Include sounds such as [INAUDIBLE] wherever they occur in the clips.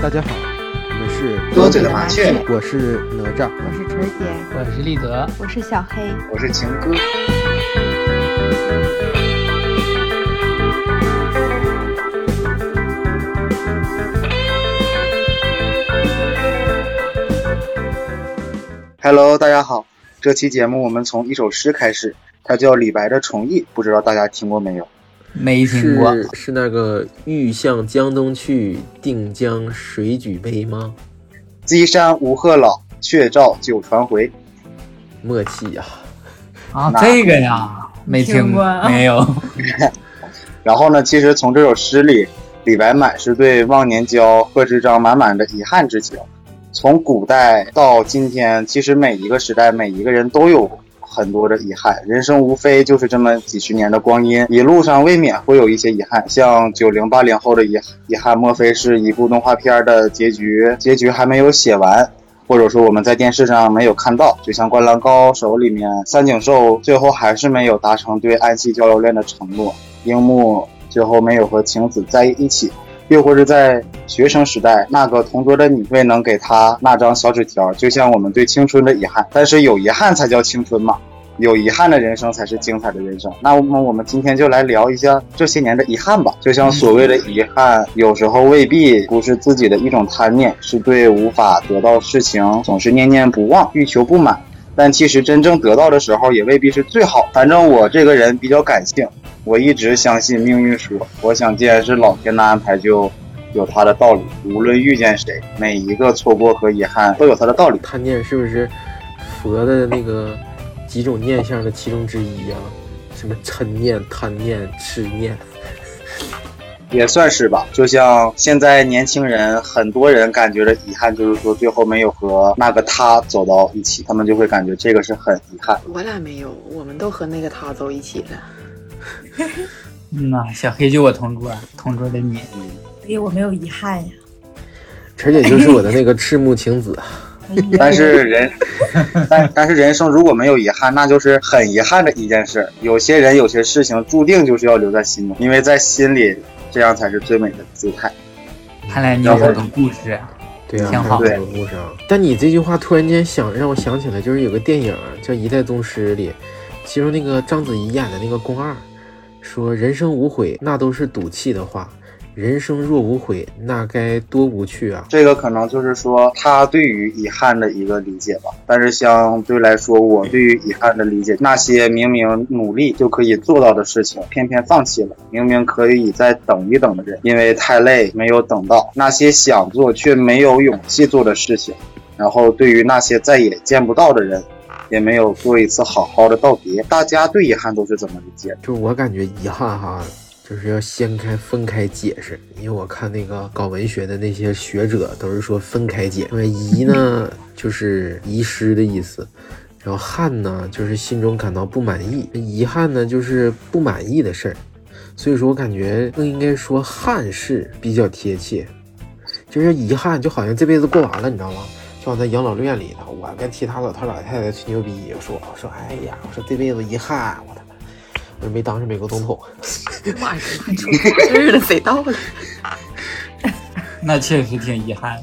大家好，我们是多嘴的麻雀，我是哪吒，我是晨姐，我是立德，我是小黑，我是情歌。Hello，大家好。这期节目我们从一首诗开始，它叫李白的《重义》，不知道大家听过没有？没听过。是是那个“欲向江东去，定江水举杯”吗？稽山无鹤老，却照九船回。默契呀！啊，这个呀，没听过，没有。[LAUGHS] 然后呢，其实从这首诗里，李白满是对忘年交贺知章满满的遗憾之情。从古代到今天，其实每一个时代，每一个人都有很多的遗憾。人生无非就是这么几十年的光阴，一路上未免会有一些遗憾。像九零八零后的遗遗憾，莫非是一部动画片的结局，结局还没有写完，或者说我们在电视上没有看到？就像《灌篮高手》里面，三井寿最后还是没有达成对安西教练的承诺，樱木最后没有和晴子在一起。又或者在学生时代，那个同桌的你未能给他那张小纸条，就像我们对青春的遗憾。但是有遗憾才叫青春嘛，有遗憾的人生才是精彩的人生。那么我们今天就来聊一下这些年的遗憾吧。就像所谓的遗憾，有时候未必不是自己的一种贪念，是对无法得到事情总是念念不忘、欲求不满。但其实真正得到的时候，也未必是最好。反正我这个人比较感性。我一直相信命运说，我想既然是老天的安排，就有他的道理。无论遇见谁，每一个错过和遗憾都有他的道理。贪念是不是佛的那个几种念相的其中之一啊？什么嗔念、贪念、痴念，也算是吧。就像现在年轻人，很多人感觉的遗憾就是说，最后没有和那个他走到一起，他们就会感觉这个是很遗憾。我俩没有，我们都和那个他走一起了。嗯呐，小黑就我同桌，同桌的你，所以我没有遗憾呀。陈姐就是我的那个赤木晴子，但是人，但但是人生如果没有遗憾，那就是很遗憾的一件事。有些人有些事情注定就是要留在心中，因为在心里，这样才是最美的姿态。看来你有很多故事，对啊，挺好的故事啊。但你这句话突然间想让我想起来，就是有个电影叫《一代宗师》里，其中那个章子怡演的那个宫二。说人生无悔，那都是赌气的话。人生若无悔，那该多无趣啊！这个可能就是说他对于遗憾的一个理解吧。但是相对来说，我对于遗憾的理解，那些明明努力就可以做到的事情，偏偏放弃了；明明可以再等一等的人，因为太累没有等到；那些想做却没有勇气做的事情，然后对于那些再也见不到的人。也没有做一次好好的道别，大家对遗憾都是怎么理解？就我感觉遗憾哈，就是要掀开分开解释。因为我看那个搞文学的那些学者都是说分开解。因为遗呢就是遗失的意思，然后憾呢就是心中感到不满意，遗憾呢就是不满意的事儿。所以说我感觉更应该说憾事比较贴切，就是遗憾就好像这辈子过完了，你知道吗？就在养老院里头，我跟其他老头老太太吹牛逼，我说我说哎呀，我说这辈子遗憾，我他妈我没当上美国总统。妈呀，出事了，贼到了？[LAUGHS] 那确实挺遗憾。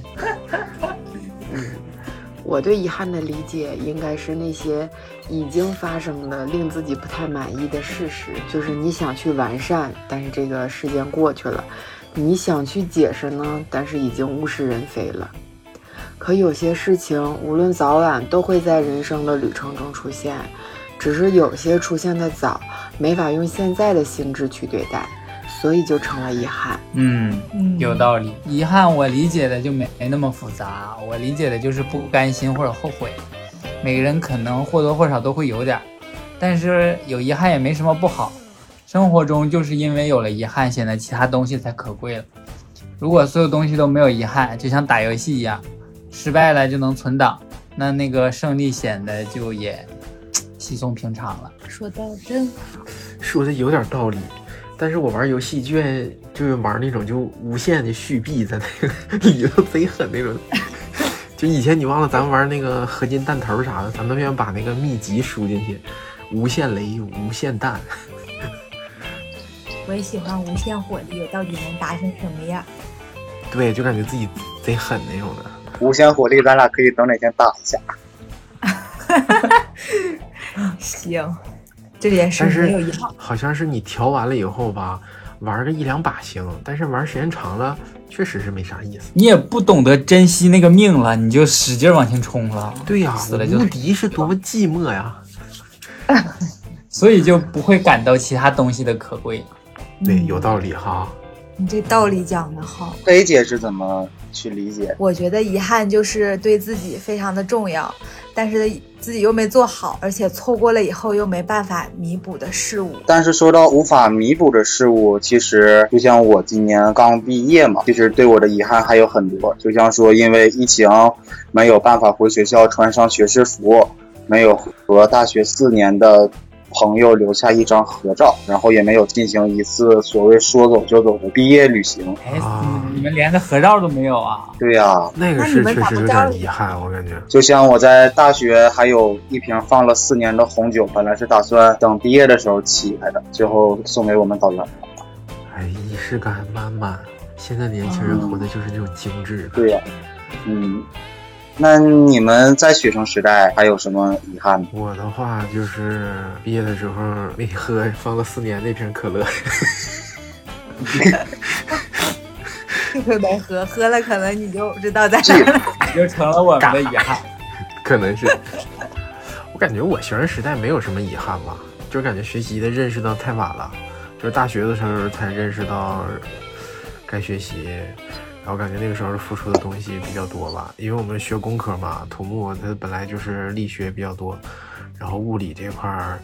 我对遗憾的理解，应该是那些已经发生的令自己不太满意的事实，就是你想去完善，但是这个时间过去了；你想去解释呢，但是已经物是人非了。可有些事情，无论早晚，都会在人生的旅程中出现，只是有些出现的早，没法用现在的心智去对待，所以就成了遗憾。嗯，有道理。遗憾我理解的就没没那么复杂，我理解的就是不甘心或者后悔。每个人可能或多或少都会有点，但是有遗憾也没什么不好。生活中就是因为有了遗憾，显得其他东西才可贵了。如果所有东西都没有遗憾，就像打游戏一样。失败了就能存档，那那个胜利显得就也稀松平常了。说的真好，说的有点道理。但是我玩游戏就愿就是玩那种就无限的续币，在那个里头贼狠那种。[LAUGHS] 就以前你忘了咱们玩那个合金弹头啥的，咱都愿意把那个秘籍输进去，无限雷、无限弹。我也喜欢无限火力，到底能达成什么样？对，就感觉自己贼狠那种的。无限火力，咱俩可以等哪天打一下。行，这件事但是没有遗憾。好像是你调完了以后吧，玩个一两把行，但是玩时间长了，确实是没啥意思。你也不懂得珍惜那个命了，你就使劲往前冲了。对呀、死了就无敌是多么寂寞呀！[LAUGHS] [LAUGHS] 所以就不会感到其他东西的可贵。对，有道理哈。你这道理讲的好。黑姐是怎么去理解？我觉得遗憾就是对自己非常的重要，但是自己又没做好，而且错过了以后又没办法弥补的事物。但是说到无法弥补的事物，其实就像我今年刚毕业嘛，其实对我的遗憾还有很多。就像说因为疫情没有办法回学校穿上学士服，没有和大学四年的朋友留下一张合照，然后也没有进行一次所谓说走就走的毕业旅行。哎，啊你们连个合照都没有啊？对呀、那个是确实有点遗憾，我感觉。就像我在大学还有一瓶放了四年的红酒，本来是打算等毕业的时候起来的，最后送给我们导员。哎，仪式感满满。现在年轻人活的就是这种精致。对呀、嗯，那你们在学生时代还有什么遗憾吗？我的话就是毕业的时候没喝放了四年那瓶可乐，[LAUGHS] 这回没喝，喝了可能你就知道在哪儿了。你就成了我们的遗憾。[LAUGHS] 可能是。我感觉我学生时代没有什么遗憾吧，就是感觉学习的认识到太晚了，就是大学的时候才认识到该学习，然后感觉那个时候付出的东西比较多吧，因为我们学工科嘛，土木它本来就是力学比较多，然后物理这块儿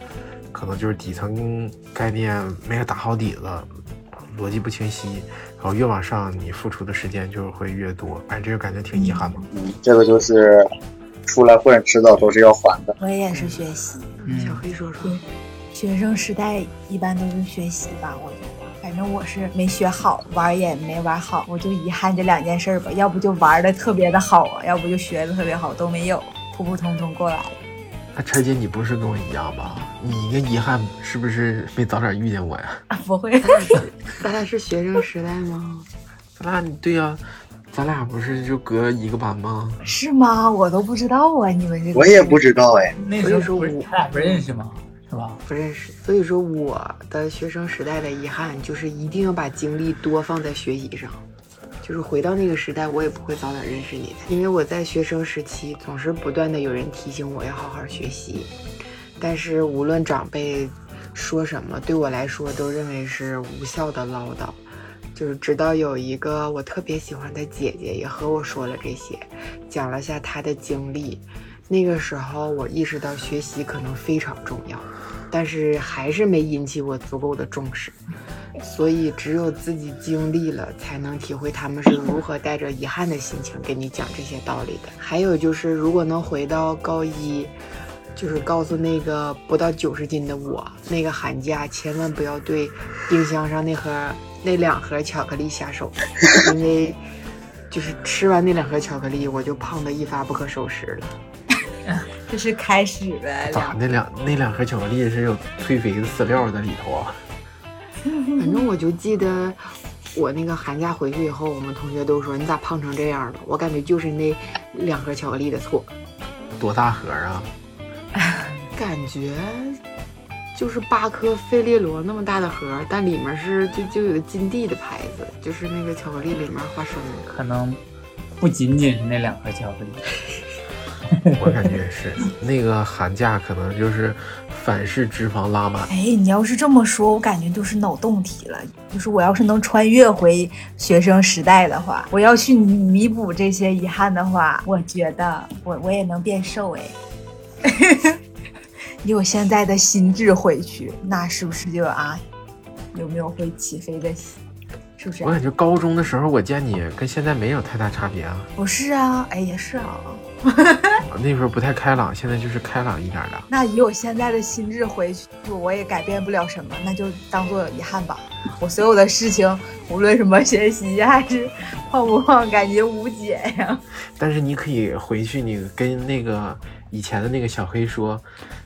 可能就是底层概念没有打好底子，逻辑不清晰，然后越往上你付出的时间就会越多，哎，这就感觉挺遗憾吧。嗯，这个就是出来混，迟早都是要还的。我也是学习，嗯小，黑说说，学生时代一般都是学习吧，我觉得。反正我是没学好，玩也没玩好，我就遗憾这两件事吧。要不就玩的特别的好啊，要不就学的特别好，都没有，普普通通过来了。那陈姐，你不是跟我一样吧？你一个遗憾是不是没早点遇见我呀？啊，不会，咱俩是学生时代吗？[LAUGHS] 咱俩对呀、咱俩不是就隔一个班吗？是吗？我都不知道啊，你们这个我也不知道哎，那时候不是他俩不认识吗？是吧？不认识，所以说我的学生时代的遗憾就是一定要把精力多放在学习上。就是回到那个时代，我也不会早点认识你的，因为我在学生时期总是不断的有人提醒我要好好学习，但是无论长辈说什么，对我来说都认为是无效的唠叨。就是直到有一个我特别喜欢的姐姐也和我说了这些，讲了下她的经历，那个时候我意识到学习可能非常重要，但是还是没引起我足够的重视。所以只有自己经历了，才能体会他们是如何带着遗憾的心情跟你讲这些道理的。还有就是，如果能回到高一，就是告诉那个不到九十斤的我，那个寒假千万不要对冰箱上那盒那两盒巧克力下手，因为就是吃完那两盒巧克力，我就胖得一发不可收拾了。这是开始呗。咋那两那两盒巧克力是有催肥的饲料在里头啊？[LAUGHS] 反正我就记得，我那个寒假回去以后，我们同学都说你咋胖成这样了？我感觉就是那两盒巧克力的错，多大盒啊？[LAUGHS] 感觉就是八颗费列罗那么大的盒，但里面是就就有个金地的牌子，就是那个巧克力里面花生。可能不仅仅是那两盒巧克力。[LAUGHS] [LAUGHS] 我感觉是那个寒假可能就是反式脂肪拉满。哎，你要是这么说，我感觉就是脑洞题了。就是我要是能穿越回学生时代的话，我要去弥补这些遗憾的话，我觉得我我也能变瘦哎。[LAUGHS] 以我现在的心智回去，那是不是就啊，有没有会起飞的心？是不是我？感觉高中的时候我见你跟现在没有太大差别啊。不是啊，哎也是啊。我 [LAUGHS] 那时候不太开朗，现在就是开朗一点的。那以我现在的心智回去，我也改变不了什么，那就当做遗憾吧。我所有的事情，无论什么学习还是胖不胖，感觉无解呀。[LAUGHS] 但是你可以回去，你跟那个以前的那个小黑说，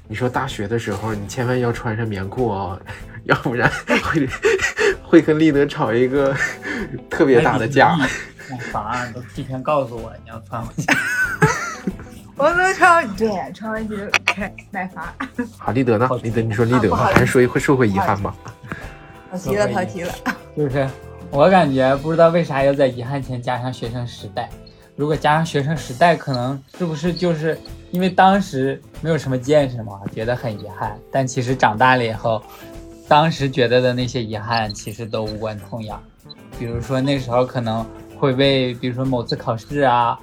你说大学的时候你千万要穿上棉裤哦，[LAUGHS] 要不然会会跟立德吵一个特别大的架。买房都提前告诉我你要穿回去。我能穿，对，穿回去开买房。好，立德呢？立德，你说立德吧，还是说会说回遗憾吧？跑题了，跑题了。就是我感觉不知道为啥要在遗憾前加上学生时代。如果加上学生时代，可能是不是就是因为当时没有什么见识嘛，觉得很遗憾。但其实长大了以后，当时觉得的那些遗憾其实都无关痛痒。比如说那时候可能会为，比如说某次考试啊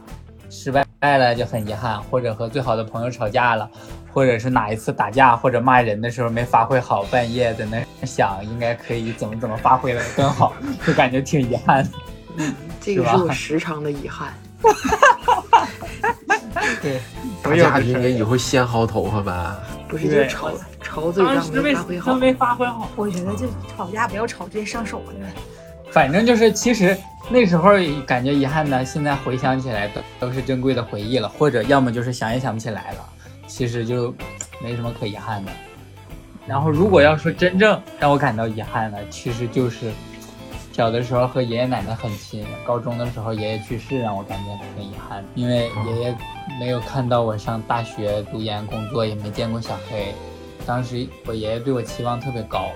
失败了就很遗憾，或者和最好的朋友吵架了，或者是哪一次打架或者骂人的时候没发挥好，半夜在那想应该可以怎么怎么发挥的更好，就感觉挺遗憾的。这个是我时常的遗憾。[LAUGHS] 对，打架应该以后先薅头发吧？不是，就吵吵嘴上没发挥好，没发挥好。我觉得就吵架不要吵直接上手了。反正就是，其实那时候感觉遗憾的，现在回想起来都都是珍贵的回忆了，或者要么就是想也想不起来了，其实就没什么可遗憾的。然后如果要说真正让我感到遗憾的，其实就是。小的时候和爷爷奶奶很亲，高中的时候爷爷去世，让我感觉很遗憾，因为爷爷没有看到我上大学读研工作，也没见过小黑。当时我爷爷对我期望特别高，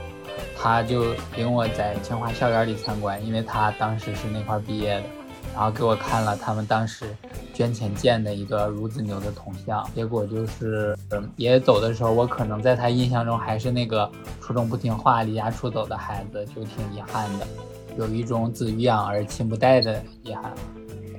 他就领我在清华校园里参观，因为他当时是那块毕业的，然后给我看了他们当时捐钱建的一个孺子牛的铜像。结果就是嗯爷爷走的时候，我可能在他印象中还是那个初中不听话、离家出走的孩子，就挺遗憾的。有一种子欲养而亲不待的遗憾，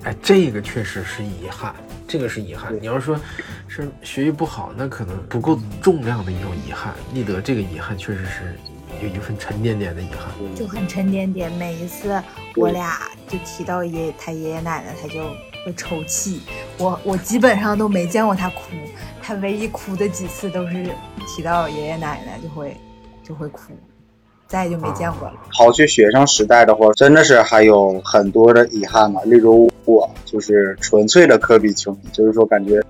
哎，这个确实是遗憾，这个是遗憾。你要说，是学习不好，那可能不够重量的一种遗憾。立德这个遗憾确实是有一份沉甸甸的遗憾，就很沉甸甸。每一次我俩就提到爷他爷爷奶奶，他就会抽泣。我我基本上都没见过他哭，他唯一哭的几次都是提到爷爷奶奶就会就会哭。再也就没见过了。刨去学生时代的话，真的是还有很多的遗憾嘛。例如我就是纯粹的科比球迷，就是说感觉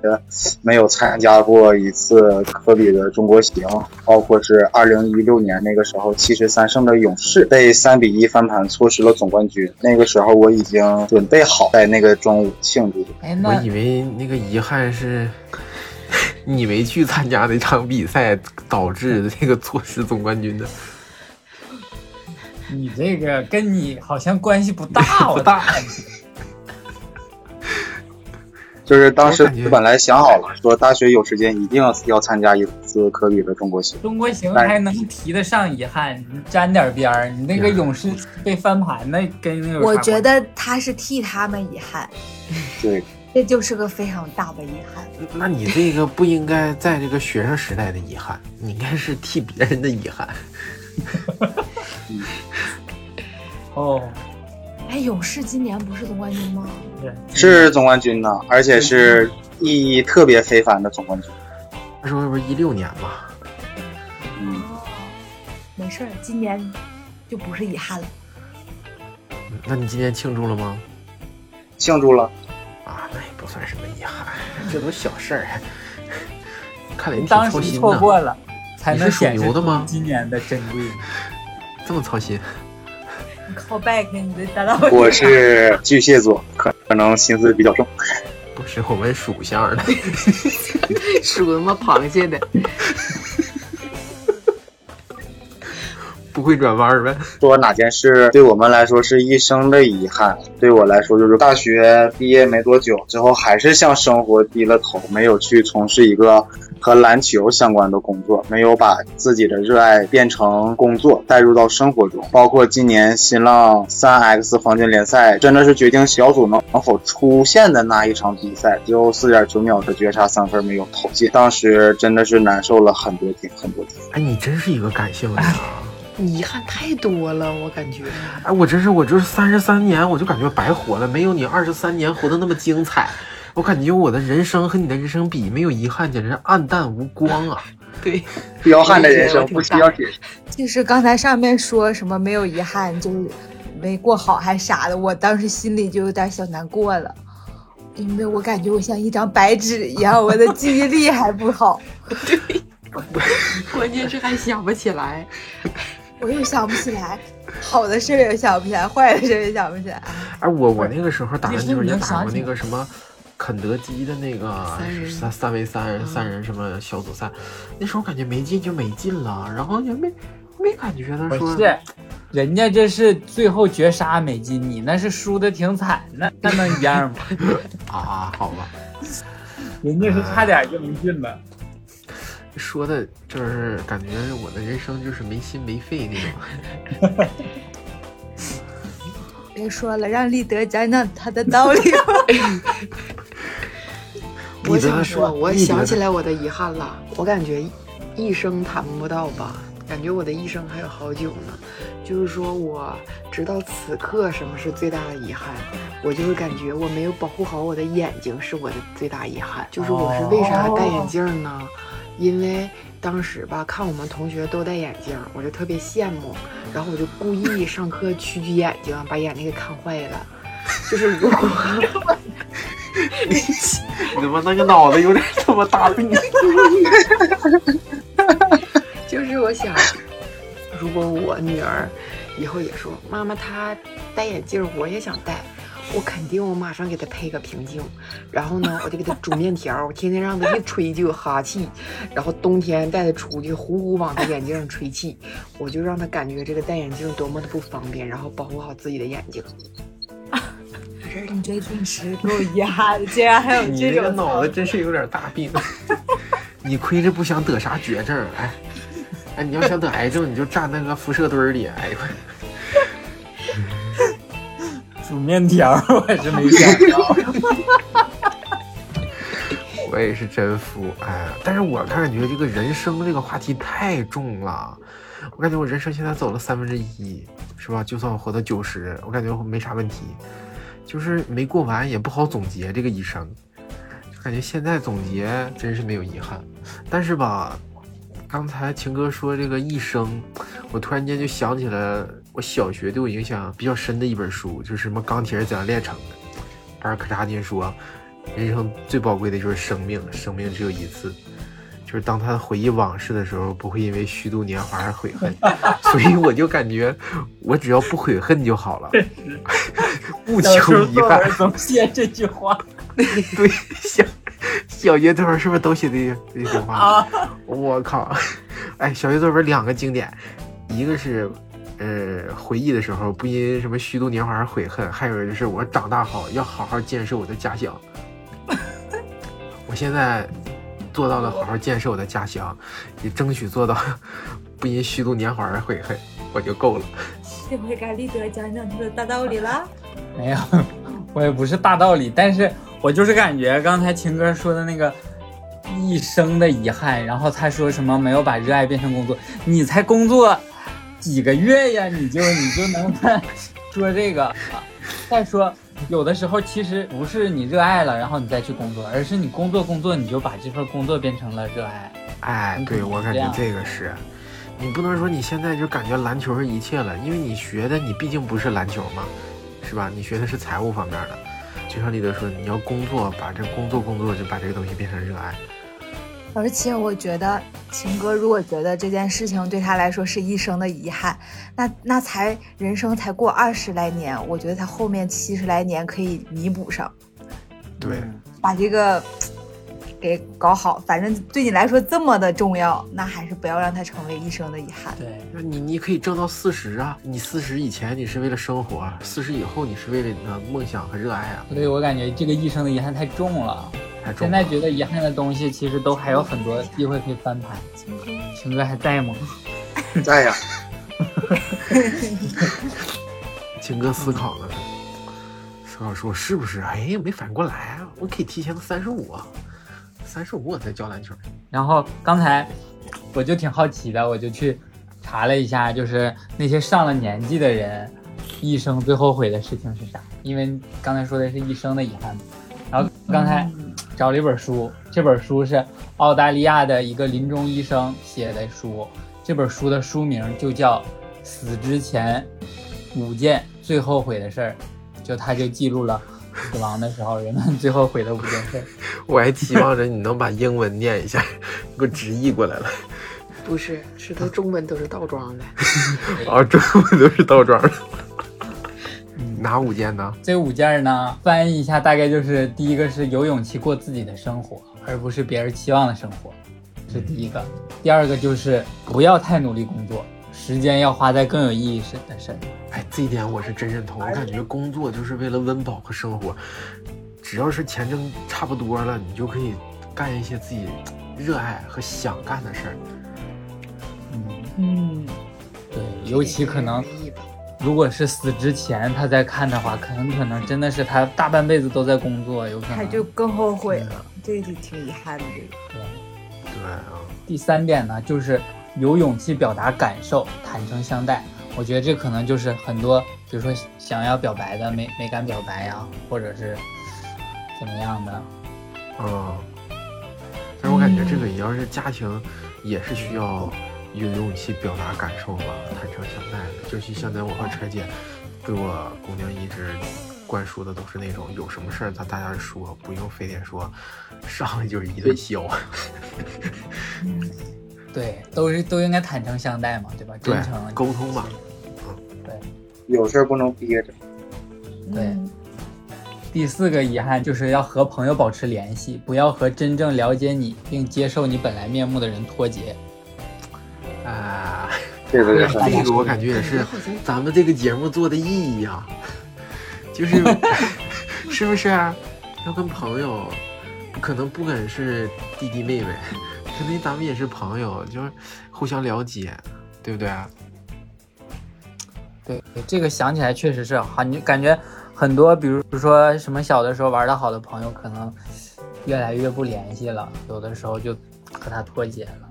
没有参加过一次科比的中国行，包括是二零一六年那个时候七十三胜的勇士被三比一翻盘，错失了总冠军。那个时候我已经准备好在那个中午庆祝。哎我以为那个遗憾是 [LAUGHS] 你没去参加那场比赛导致的那个错失总冠军的。你这个跟你好像关系不大，[LAUGHS] 不大。[LAUGHS] 就是当时本来想好了，说大学有时间一定要要参加一次科比的中国行。中国行还能提得上遗憾，你沾点边儿。你那个勇士被翻盘，那跟那个我觉得他是替他们遗憾。[LAUGHS] 对，这就是个非常大的遗憾。那你这个不应该在这个学生时代的遗憾，你应该是替别人的遗憾。哦，哎，勇士今年不是总冠军吗？是总冠军呢，而且是意义特别非凡的总冠军。那时候不是一六年吗？嗯，没事儿，今年就不是遗憾了。那你今年庆祝了吗？庆祝了。啊，那也不算什么遗憾，这都小事儿。[LAUGHS] 看来你当时错过了，才能显示今年的珍贵。[LAUGHS] 这么操心。靠 back，你的大佬。我是巨蟹座，可可能心思比较重。不是我们属相的，[LAUGHS] 属他妈螃蟹的。不会转弯呗？做哪件事对我们来说是一生的遗憾？对我来说，就是大学毕业没多久之后，还是向生活低了头，没有去从事一个和篮球相关的工作，没有把自己的热爱变成工作，带入到生活中。包括今年新浪三 X 黄金联赛，真的是决定小组能能否出现的那一场比赛，最后四点九秒的绝杀三分没有投进，当时真的是难受了很多天，很多天。哎，你真是一个感性的人。遗憾太多了，我感觉。哎，我真是，我就是三十三年，我就感觉白活了，没有你二十三年活得那么精彩。我感觉我的人生和你的人生比，没有遗憾，简直是暗淡无光啊！[LAUGHS] 对，彪悍的人生不需要解释。就是刚才上面说什么没有遗憾，就是没过好还啥的，我当时心里就有点小难过了，因为我感觉我像一张白纸一样，我的记忆力还不好。[LAUGHS] 对，关键是还想不起来。我又想不起来，好的事儿也想不起来，坏的事儿也想不起来。哎，我我那个时候打篮球也打过那个什么肯德基的那个三三三 v 三三人什么小组赛，那时候感觉没进就没进了，然后也没没感觉的说人家这是最后绝杀没进，你那是输的挺惨的，那能一样吗？[LAUGHS] 啊，好吧，人家是差点就能进了。说的就是感觉我的人生就是没心没肺那种。[LAUGHS] 别说了，让立德讲讲他的道理吧。[LAUGHS] 我立德想说，我想起来我的遗憾了。我感觉一生谈不到吧，感觉我的一生还有好久呢。就是说我直到此刻，什么是最大的遗憾？我就是感觉我没有保护好我的眼睛，是我的最大遗憾。就是我是为啥戴眼镜呢？因为当时吧，看我们同学都戴眼镜，我就特别羡慕，然后我就故意上课屈曲眼睛，把眼睛给看坏了。[LAUGHS] 就是如果 [LAUGHS] 你怎么那个脑子有点他妈大病。[LAUGHS] 就是我想，如果我女儿以后也说妈妈她戴眼镜，我也想戴，我肯定我马上给他配个平镜，然后呢，[LAUGHS] 我就给他煮面条，我天天让他一吹就有哈气，然后冬天带他出去呼呼往他眼镜上吹气，我就让他感觉这个戴眼镜多么的不方便，然后保护好自己的眼睛。你这平时够遗憾的，竟然还有你这种这个脑子真是有点大病。[LAUGHS] 你亏着不想得啥绝症，哎，哎，你要想得癌症，你就站那个辐射堆里，哎呦，煮面条 [LAUGHS] 我还真没想到，[LAUGHS] 我也是真服，哎，但是我感觉这个人生这个话题太重了，我感觉我人生现在走了三分之一，是吧？就算我活到九十，我感觉我没啥问题，就是没过完也不好总结这个一生，感觉现在总结真是没有遗憾，但是吧，刚才秦哥说这个一生，我突然间就想起了我小学对我影响比较深的一本书，就是什么《钢铁是怎样炼成的》。阿尔克扎金说，人生最宝贵的就是生命，生命只有一次。就是当他回忆往事的时候，不会因为虚度年华而悔恨。[LAUGHS] 所以我就感觉，我只要不悔恨就好了，不求遗憾候作文。总写这句话对，小小学作文是不是都写这这句话？啊，我靠！哎，小学作文两个经典，一个是呃回忆的时候不因什么虚度年华而悔恨，还有就是我长大好要好好建设我的家乡。我现在做到了好好建设我的家乡，也争取做到不因虚度年华而悔恨，我就够了。这回该立德讲讲他的大道理了。没有，我也不是大道理，但是我就是感觉刚才秦哥说的那个一生的遗憾，然后他说什么没有把热爱变成工作，你才工作几个月呀，你就你就能说这个？再说有的时候其实不是你热爱了，然后你再去工作，而是你工作工作，你就把这份工作变成了热爱。哎，对我感觉这个是，你不能说你现在就感觉篮球是一切了，因为你学的你毕竟不是篮球嘛，是吧？你学的是财务方面的，就像李德说，你要工作，把这工作工作就把这个东西变成热爱。而且我觉得秦哥如果觉得这件事情对他来说是一生的遗憾，那那才人生才过二十来年，我觉得他后面七十来年可以弥补上，对，把这个给搞好。反正对你来说这么的重要，那还是不要让它成为一生的遗憾。对，那你你可以挣到四十啊，你四十以前你是为了生活，四十以后你是为了你的梦想和热爱啊，所以我感觉这个一生的遗憾太重了。太重现在。觉得遗憾的东西，其实都还有很多机会可以翻盘。情哥还在吗？在呀，情哥思考了，思考说是不是？哎，没反应过来啊，我可以提前个三十五，三十五我才教篮球。然后刚才我就挺好奇的，我就去查了一下，就是那些上了年纪的人，一生最后悔的事情是啥？因为刚才说的是一生的遗憾嘛。然后刚才找了一本书，这本书是澳大利亚的一个临终医生写的书，这本书的书名就叫《死之前五件最后悔的事儿》，就他就记录了死亡的时候人们最后悔的五件事儿。[LAUGHS] 我还期望着你能把英文念一下，给我直译过来了。不是，是他中文都是倒装的。啊，[LAUGHS] 中文都是倒装的。[LAUGHS] 哪五件呢？这五件呢，翻译一下大概就是：第一个是有勇气过自己的生活，而不是别人期望的生活，是第一个；第二个就是不要太努力工作，时间要花在更有意义的事上。哎，这一点我是真认同。我感觉工作就是为了温饱和生活，只要是钱挣差不多了，你就可以干一些自己热爱和想干的事儿。嗯，嗯，对，尤其可能如果是死之前他在看的话，可能可能真的是他大半辈子都在工作，有可能他就更后悔了，这就挺遗憾的。对。对啊，第三点呢，就是有勇气表达感受，坦诚相待。我觉得这可能就是很多，比如说想要表白的没没敢表白呀，或者是怎么样的。嗯，但是我感觉这个也要是家庭，也是需要有勇气表达感受吧，坦诚相待的。就是现在我和车姐对我姑娘一直灌输的都是那种，有什么事儿咱大家说，不用非得说上来就是一顿削。[LAUGHS] 对，都是都应该坦诚相待嘛，对吧？真诚沟通嘛。对有事儿不能憋着。对。嗯第四个遗憾就是要和朋友保持联系，不要和真正了解你并接受你本来面目的人脱节。啊，[LAUGHS] 这个也是这个我感觉也是咱们这个节目做的意义啊、[LAUGHS] 就是 [LAUGHS] 是不是啊要跟朋友，可能不管是弟弟妹妹，可能咱们也是朋友，就是互相了解，对不对啊？对，这个想起来确实是好，你感觉很多，比如说什么小的时候玩的好的朋友，可能越来越不联系了，有的时候就和他脱节了。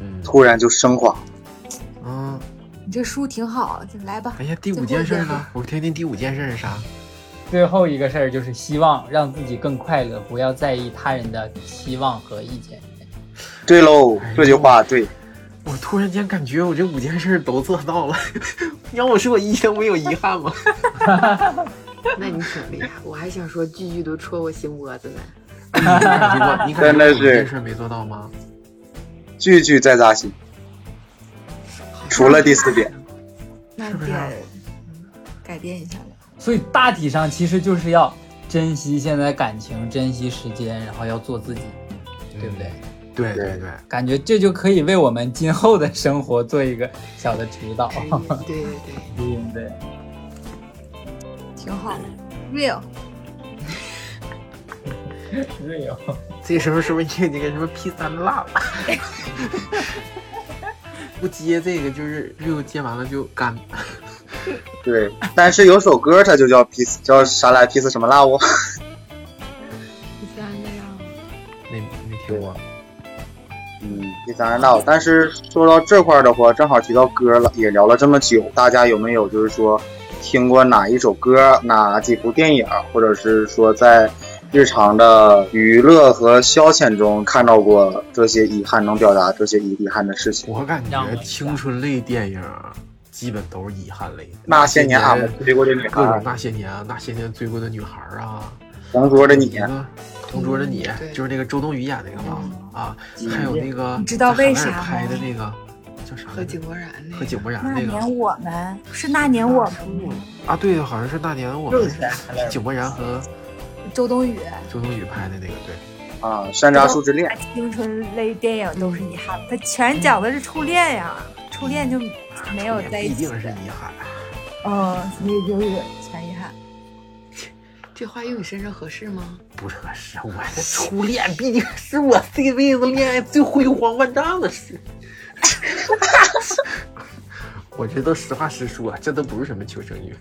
嗯突然就升华。嗯，你这书挺好，来吧。哎呀，第五件事呢？我听听第五件事是啥？最后一个事儿就是希望让自己更快乐，不要在意他人的期望和意见。对喽，这句话对。我突然间感觉我这五件事都做到了，你 [LAUGHS] 让我说我一生没有遗憾吗？[LAUGHS] 那你挺厉害，我还想说句句都戳我心窝子呢。你感觉过？你感觉真的我五件是事没做到吗？句句在扎心。除了第四点，那是不是改变一下了。所以大体上其实就是要珍惜现在感情，珍惜时间，然后要做自己，对不对？对对对，感觉这就可以为我们今后的生活做一个小的指导。对对对，对 [LAUGHS] 对。挺好，real。real。[LAUGHS] 这时候是不是你那个什么 P 三辣了？[LAUGHS] 不接这个就是六接完了就干。对。但是有首歌它就叫 P 叫啥来 P 四什么辣哦？P 三的呀，没没听过。嗯，第三人道。但是说到这块儿的话，正好提到歌了，也聊了这么久，大家有没有就是说听过哪一首歌、哪几部电影，或者是说在日常的娱乐和消遣中看到过这些遗憾，能表达这些遗遗憾的事情？我感觉青春类电影基本都是遗憾类的。那些年俺们追过的女各种孩，那些年啊，那些年追过的女孩啊，同桌的你那，个同桌的你对，就是那个周冬雨演那个嘛啊，还有那个你知道为啥拍的那个叫啥？和井柏然那个，和井柏然那那个。年我们是那年我们。啊，对，好像是那年我们井柏然和周冬雨。周冬雨拍的那个，对，啊，山楂树之恋，青春类电影都是遗憾，它全讲的是初恋呀，初恋就没有在一起必定是遗憾。嗯，所以就是。这话用你身上合适吗？不合适，我的初恋毕竟是我这辈子恋爱最辉煌万丈的事。[LAUGHS] 我这都实话实说，这都不是什么求生欲。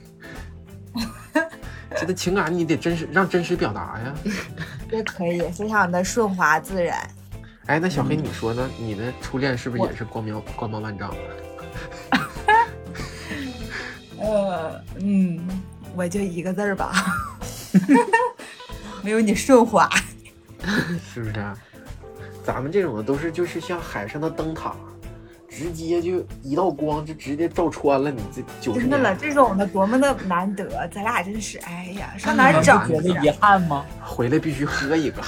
这个情感你得真实，让真实表达呀。[LAUGHS] 这可以，非常的顺滑自然。哎，那小黑你说呢？你的初恋是不是也是光明光芒万丈？[LAUGHS] 呃，嗯，我就一个字儿吧，[LAUGHS] 没有你顺滑。[LAUGHS] 是不是啊？咱们这种的都是就是像海上的灯塔，直接就一道光就直接照穿了你这九十真的了，这种的多么的难得，咱俩真是，哎呀，上哪找觉得遗憾吗？回来必须喝一个。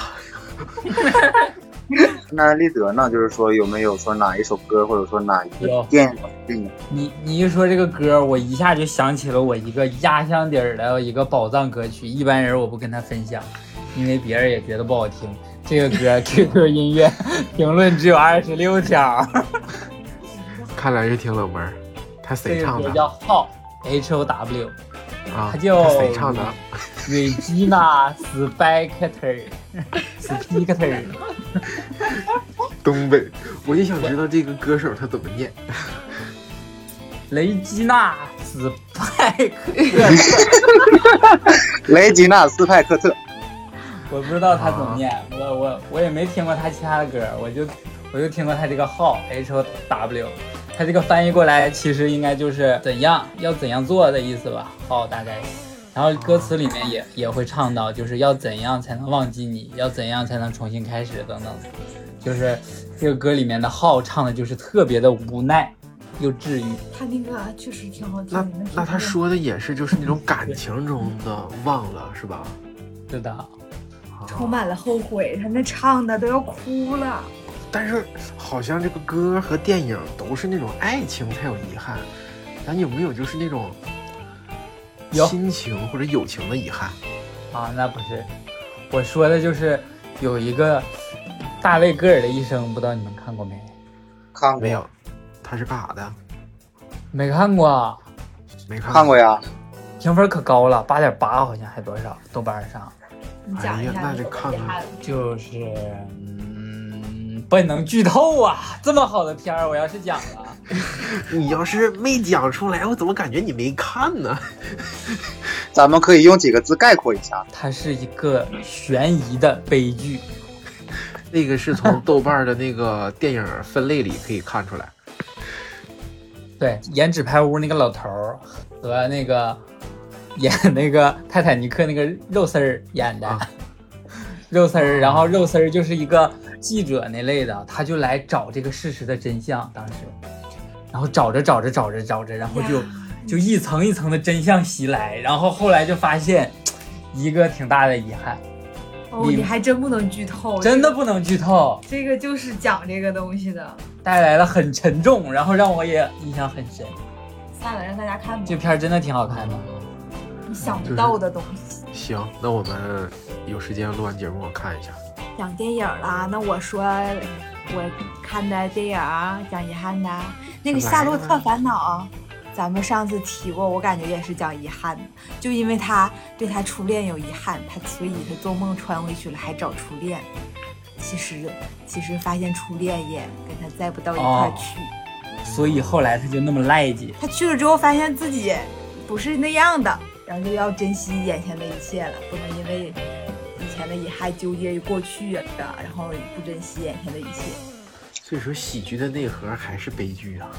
[LAUGHS] 那立德呢？就是说有没有说哪一首歌，或者说哪一个有电影？你你一说这个歌，我一下就想起了我一个压箱底儿的一个宝藏歌曲，一般人我不跟他分享，因为别人也觉得不好听。这个歌 QQ 音乐评论只有二十六条，[LAUGHS] 看来是挺冷门儿。他谁唱的叫 How H O W，啊？他叫他谁唱的？Regina Spector Spector，东北。我就想知道这个歌手他怎么念。雷吉娜斯派克 [LAUGHS] 雷吉娜斯派克特。我不知道他怎么念，我我我也没听过他其他的歌，我就我就听过他这个号 H O W，他这个翻译过来其实应该就是怎样要怎样做的意思吧，号大概。然后歌词里面也也会唱到，就是要怎样才能忘记你，要怎样才能重新开始等等，就是这个歌里面的号唱的就是特别的无奈又治愈。他那个确实挺好听那的。那他说的也是就是那种感情中的忘了是吧？是的，啊充满了后悔，他那唱的都要哭了。但是好像这个歌和电影都是那种爱情才有遗憾，咱有没有就是那种有亲情或者友情的遗憾？啊，那不是，我说的就是有一个大卫戈尔的一生，不知道你们看过没？看过没有，他是干啥的？没看过，没看看过呀。评分可高了，八点八好像还多少？豆瓣上你讲一哎呀那下你怎么得看看就是，嗯，不能剧透啊！这么好的片儿，我要是讲了，[LAUGHS] 你要是没讲出来，我怎么感觉你没看呢？[LAUGHS] 咱们可以用几个字概括一下。它是一个悬疑的悲剧。那个是从豆瓣的那个电影分类里可以看出来。对，演纸牌屋那个老头儿和那个演那个泰坦尼克那个肉丝儿演的，啊 [LAUGHS] 肉丝儿，然后肉丝儿就是一个记者那类的，他就来找这个事实的真相，当时，然后找着找着找着找着，然后就就一层一层的真相袭来，然后后来就发现一个挺大的遗憾，哦，你你还真不能剧透，真的不能剧透，这个就是讲这个东西的。带来了很沉重，然后让我也印象很深，算了，让大家看吧这。片儿真的挺好看的。你想不到的东西。行，那我们有时间录完节目我看一下。讲电影啦，那我说我看的电影讲遗憾的，那个《夏洛特烦恼》，咱们上次提过，我感觉也是讲遗憾的，就因为他对他初恋有遗憾，他所以他做梦穿回去了，还找初恋。其实其实发现初恋也跟他在不到一块儿去，所以后来他就那么赖叽。他去了之后发现自己不是那样的，然后就要珍惜眼前的一切了，不能因为以前的遗憾纠结于过去啊，然后不珍惜眼前的一切。所以说，喜剧的内核还是悲剧啊。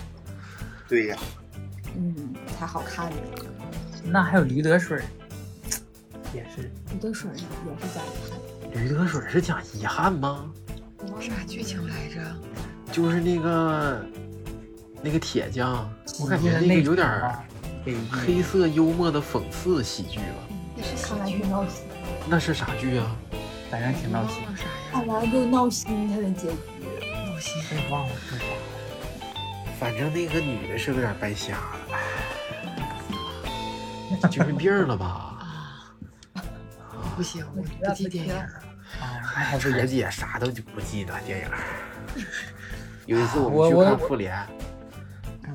对呀，嗯，才好看呢。那还有驴得水，也是驴得水也是讲遗憾。驴得水是讲遗憾吗？啥剧情来着？就是那个那个铁匠，我感觉就是那个有点。黑色幽默的讽刺喜剧吧。也是看完喜剧就闹心，那是啥剧啊？反正挺闹心。看完就闹心，他的结局。闹心。被忘了是啥？反正那个女的是有点白瞎了，[LAUGHS] 精神病了吧？啊！不行，我不记电影儿。啊，那还不晨儿也姐啥都就不记得电影。有一次我我们去看复联，嗯，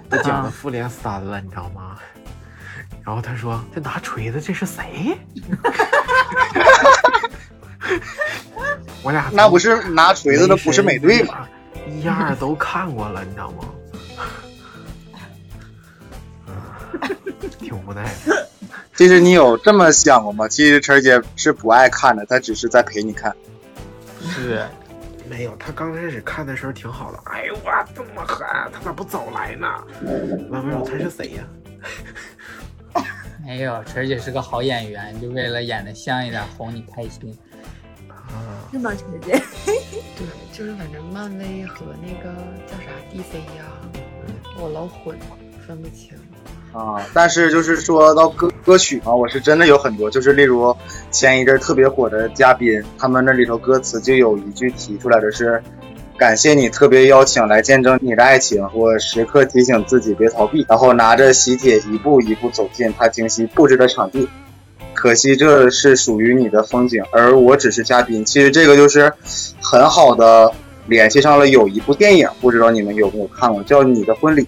[LAUGHS] 都讲到复联三了，你知道吗？然后他说：“这拿锤子这是谁？”我俩那不是拿锤子的不是美队吗？一二都看过了，你知道吗？嗯，挺无奈的。其实你有这么想过吗？其实晨儿姐是不爱看的，她只是在陪你看。是没有，她刚开始看的时候挺好的。哎呦我这么狠，他咋不早来呢？完没有，他是谁呀？没有，晨儿姐是个好演员，就为了演的像一点，哄你开心。啊，是吗，晨姐？[LAUGHS] 对，就是反正漫威和那个叫啥 DC 呀，我老混，分不清。啊，但是就是说到歌歌曲嘛，我是真的有很多，就是例如前一阵特别火的嘉宾，他们那里头歌词就有一句提出来的是。感谢你特别邀请来见证你的爱情，我时刻提醒自己别逃避，然后拿着喜帖一步一步走进他精心布置的场地。可惜这是属于你的风景，而我只是嘉宾。其实这个就是很好的联系上了有一部电影，不知道你们有没有看过，叫《你的婚礼》。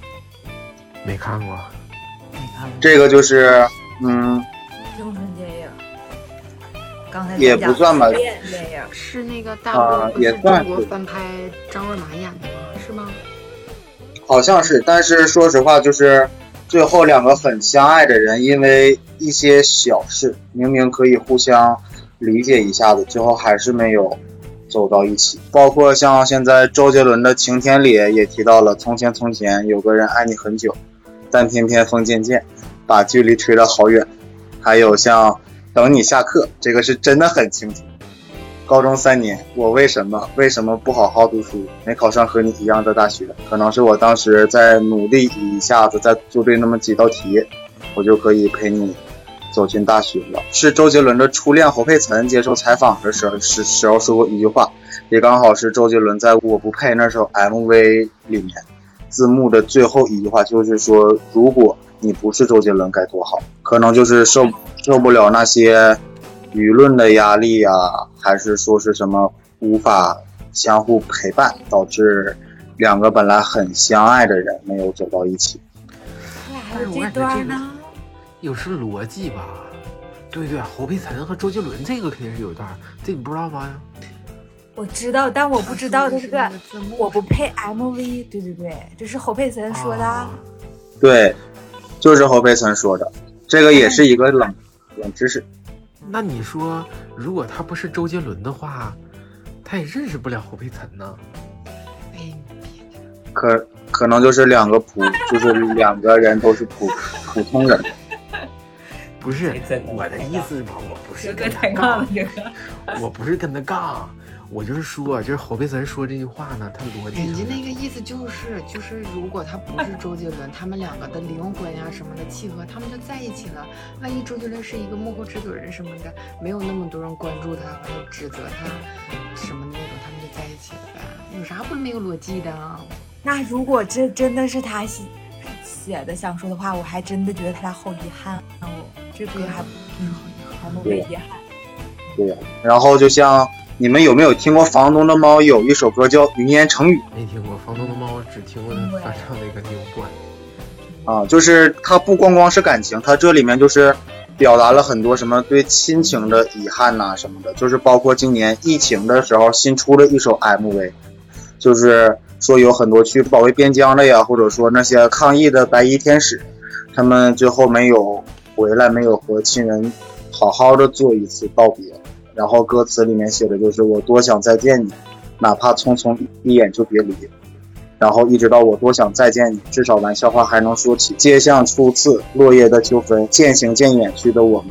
没看过。没看过这个就是，嗯，刚才也不算吧是那个大啊陆不是也算是中国翻拍张若昀演的吗？是吗？好像是，但是说实话，就是最后两个很相爱的人，因为一些小事，明明可以互相理解一下子，最后还是没有走到一起。包括像现在周杰伦的《晴天》里也提到了，从前从前有个人爱你很久，但偏偏风渐渐把距离吹得好远。还有像《等你下课》，这个是真的很清楚。高中三年，我为什么为什么不好好读书，没考上和你一样的大学？可能是我当时在努力一下子，再做对那么几道题，我就可以陪你走进大学了。是周杰伦的初恋侯佩岑接受采访的时候时时候说过一句话，也刚好是周杰伦在我不配那首 MV 里面字幕的最后一句话，就是说如果你不是周杰伦该多好。可能就是受受不了那些舆论的压力呀、还是说是什么无法相互陪伴，导致两个本来很相爱的人没有走到一起。他俩还有这段呢。有是逻辑吧？对对，侯佩岑和周杰伦这个肯定是有一段，这你不知道吗？我知道，但我不知道这个是个我不配 MV。对对对，这是侯佩岑说的。啊对，就是侯佩岑说的，这个也是一个冷冷知识。那你说，如果他不是周杰伦的话，他也认识不了侯佩岑呢？可可能就是两个普，就是两个人都是普 [LAUGHS] 普通人。不是我的意思嘛，我不是哥跟他抬杠了。我不是跟他杠，我就是说，就是侯佩岑说这句话呢，他逻辑人家那个意思就是，就是如果他不是周杰伦，他们两个的灵魂呀什么的契合，他们就在一起了。万一周杰伦是一个幕后制作人什么的，没有那么多人关注他，或者指责他什么的那种，他们就在一起了呗。有啥不没有逻辑的？那如果这真的是他写写的想说的话，我还真的觉得他俩好遗憾啊！我这歌还嗯，还不为遗憾。对呀、然后就像你们有没有听过房东的猫有一首歌叫《云烟成雨》？没听过。房东的猫只听过他翻唱那个《牛冠》。啊，就是它不光光是感情，它这里面就是表达了很多什么对亲情的遗憾呐、什么的，就是包括今年疫情的时候新出的一首 MV，就是说有很多去保卫边疆的呀，或者说那些抗疫的白衣天使，他们最后没有回来，没有和亲人好好的做一次道别，然后歌词里面写的就是我多想再见你，哪怕匆匆一眼就别离。然后一直到我多想再见你，至少玩笑话还能说起。街巷初次落叶的秋分，渐行渐远去的我们，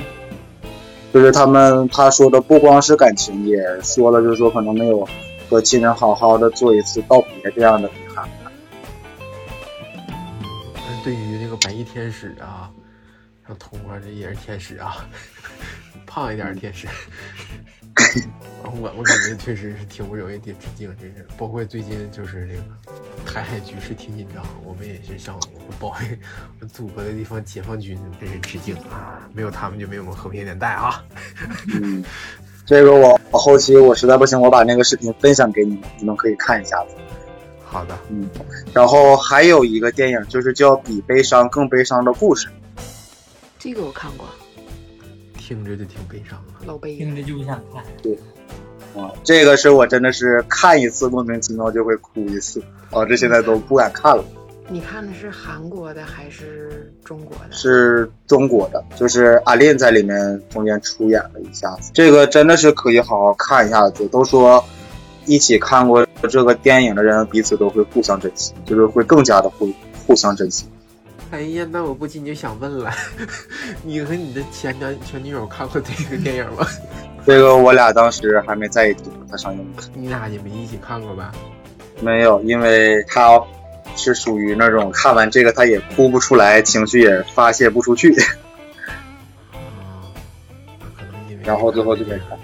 就是他们他说的不光是感情，也说了就是说可能没有和亲人好好的做一次道别这样的遗憾。对于那个白衣天使啊，像童花这也是天使啊，[LAUGHS] 胖一点的天使。[LAUGHS] 我我感觉确实是挺不容易的致敬，真是。包括最近就是这个台海局势挺紧张，我们也是向保卫我祖国的地方解放军真是致敬啊！没有他们就没有我们和平年代啊！嗯，[LAUGHS] 这个我我后期我实在不行，我把那个视频分享给你们，你们可以看一下子。好的，嗯，然后还有一个电影就是叫《比悲伤更悲伤的故事》。这个我看过，听着就挺悲伤的。老悲听着就不想看。对啊，这个是我真的是看一次莫名其妙就会哭一次，啊，致现在都不敢看了。你看的是韩国的还是中国的？是中国的，就是阿令在里面中间出演了一下子，这个真的是可以好好看一下子。都说一起看过这个电影的人彼此都会互相珍惜，就是会更加的互互相珍惜。哎呀，那我不禁就想问了，[LAUGHS] 你和你的前男前女友看过这个电影吗？[LAUGHS] 这个我俩当时还没在一起，他上映你俩也没一起看过吧？没有，因为他是属于那种看完这个他也哭不出来，情绪也发泄不出去。[LAUGHS] 然后最后就没看。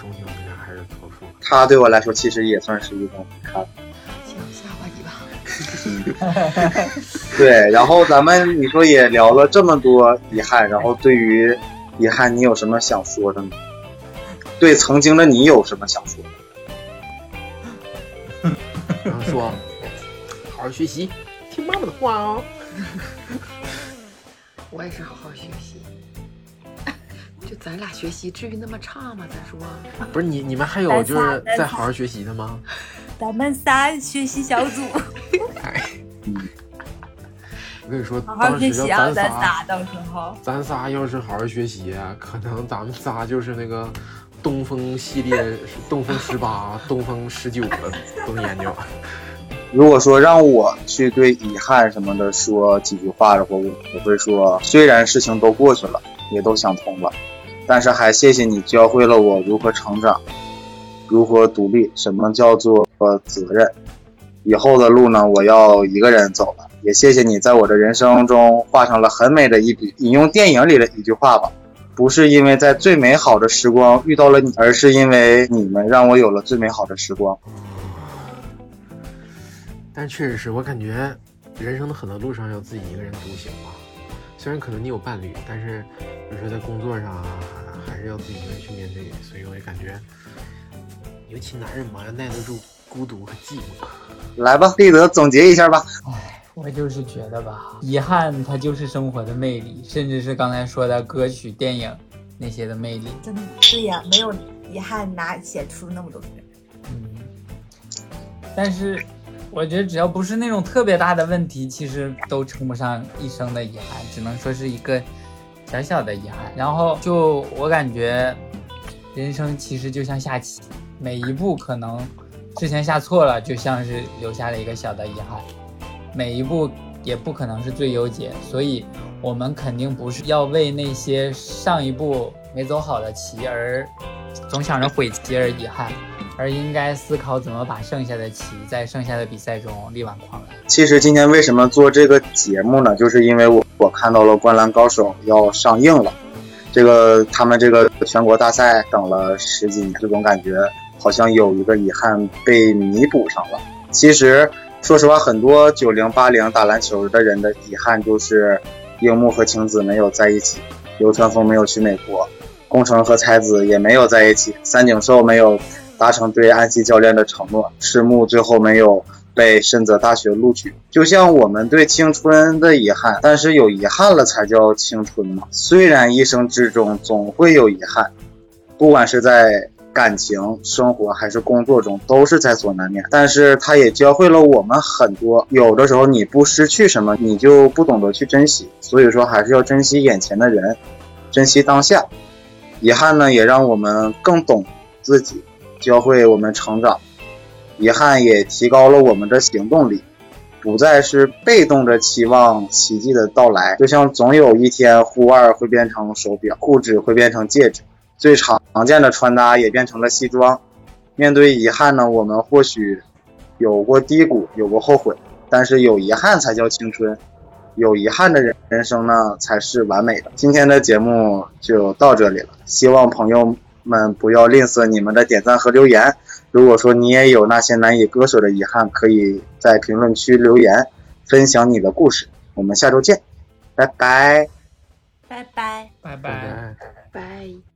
他对我来说其实也算是一种遗憾。行，下吧你吧。[LAUGHS] 对，然后咱们你说也聊了这么多遗憾，然后对于遗憾你有什么想说的吗？对曾经的你有什么想说的？然后说，[LAUGHS] 好好学习，听妈妈的话哦。[LAUGHS] 我也是好好学习。就咱俩学习至于那么差吗？咱说，不是你你们还有就是在好好学习的吗？咱们仨学习小组，跟你说，好好当时学习啊，咱仨，仨到时候。咱仨要是好好学习，可能咱们仨就是那个东风系列，东风十八、东风十九的都研究。如果说让我去对遗憾什么的说几句话的话，我我会说，虽然事情都过去了，也都想通了，但是还谢谢你教会了我如何成长，如何独立，什么叫做责任。以后的路呢，我要一个人走了。也谢谢你在我的人生中画上了很美的一笔。引用电影里的一句话吧，不是因为在最美好的时光遇到了你，而是因为你们让我有了最美好的时光。但确实是我感觉人生的很多路上要自己一个人独行吧。虽然可能你有伴侣，但是有时候在工作上啊，还是要自己一个人去面对。所以我也感觉，尤其男人嘛，要耐得住孤独和寂寞。来吧，立德总结一下吧。我就是觉得吧，遗憾它就是生活的魅力，甚至是刚才说的歌曲、电影那些的魅力。真的对呀，没有遗憾哪写出那么多歌。嗯，但是我觉得只要不是那种特别大的问题，其实都称不上一生的遗憾，只能说是一个小小的遗憾。然后就我感觉，人生其实就像下棋，每一步可能之前下错了，就像是留下了一个小的遗憾，每一步也不可能是最优解，所以我们肯定不是要为那些上一步没走好的棋而总想着悔棋而遗憾。而应该思考怎么把剩下的棋在剩下的比赛中力挽狂澜。其实今天为什么做这个节目呢？就是因为我我看到了《灌篮高手》要上映了，这个他们这个全国大赛等了十几年，这种感觉好像有一个遗憾被弥补上了。其实说实话，很多九零八零打篮球的人的遗憾就是樱木和晴子没有在一起，流川枫没有去美国，宫城和才子也没有在一起，三井寿没有。达成对安西教练的承诺，赤木最后没有被深泽大学录取。就像我们对青春的遗憾，但是有遗憾了才叫青春嘛。虽然一生之中总会有遗憾，不管是在感情、生活还是工作中，都是在所难免。但是它也教会了我们很多，有的时候你不失去什么，你就不懂得去珍惜。所以说，还是要珍惜眼前的人，珍惜当下。遗憾呢，也让我们更懂自己。教会我们成长，遗憾也提高了我们的行动力，不再是被动的期望奇迹的到来。就像总有一天，护腕会变成手表，护指会变成戒指，最常见的穿搭也变成了西装。面对遗憾呢，我们或许有过低谷，有过后悔，但是有遗憾才叫青春，有遗憾的人人生呢才是完美的。今天的节目就到这里了，希望朋友。们不要吝啬你们的点赞和留言。如果说你也有那些难以割舍的遗憾，可以在评论区留言，分享你的故事。我们下周见，拜拜，拜拜，拜拜拜。拜。